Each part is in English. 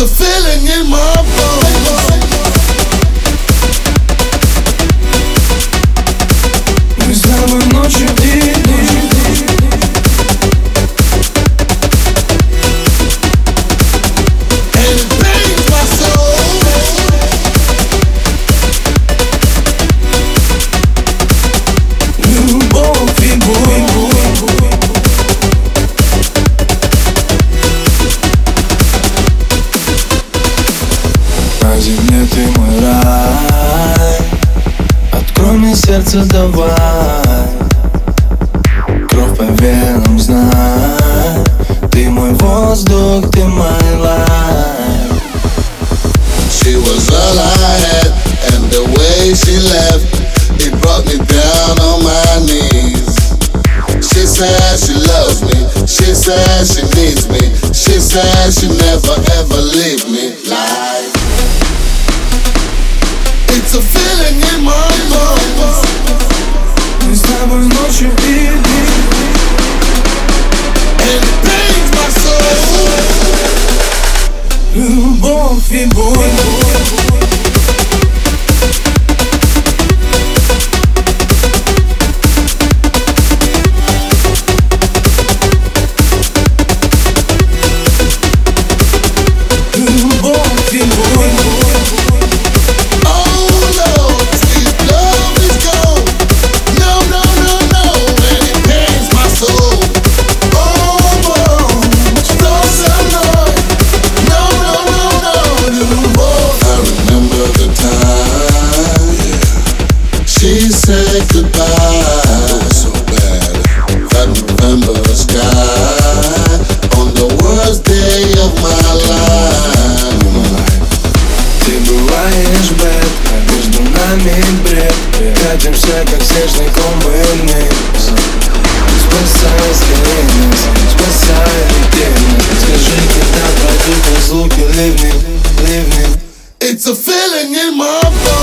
A feeling in my bones. Открой мне сердце, давай Кровь по венам, знай Ты мой воздух, ты мой life She was all I had, and the way she left, it brought me down on my knees. She said she loves me, she said she needs me, she said she never ever leave me. Lie. It's a feeling in my bones. Bimbo. Bimbo. Нами бред. Катимся, как снежный ком вниз Спасай скорее нас, спасай летели Скажи, когда пройдут разлуки ливни, ливни. It's a feeling in my bones.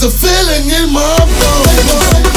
It's a feeling in my bones.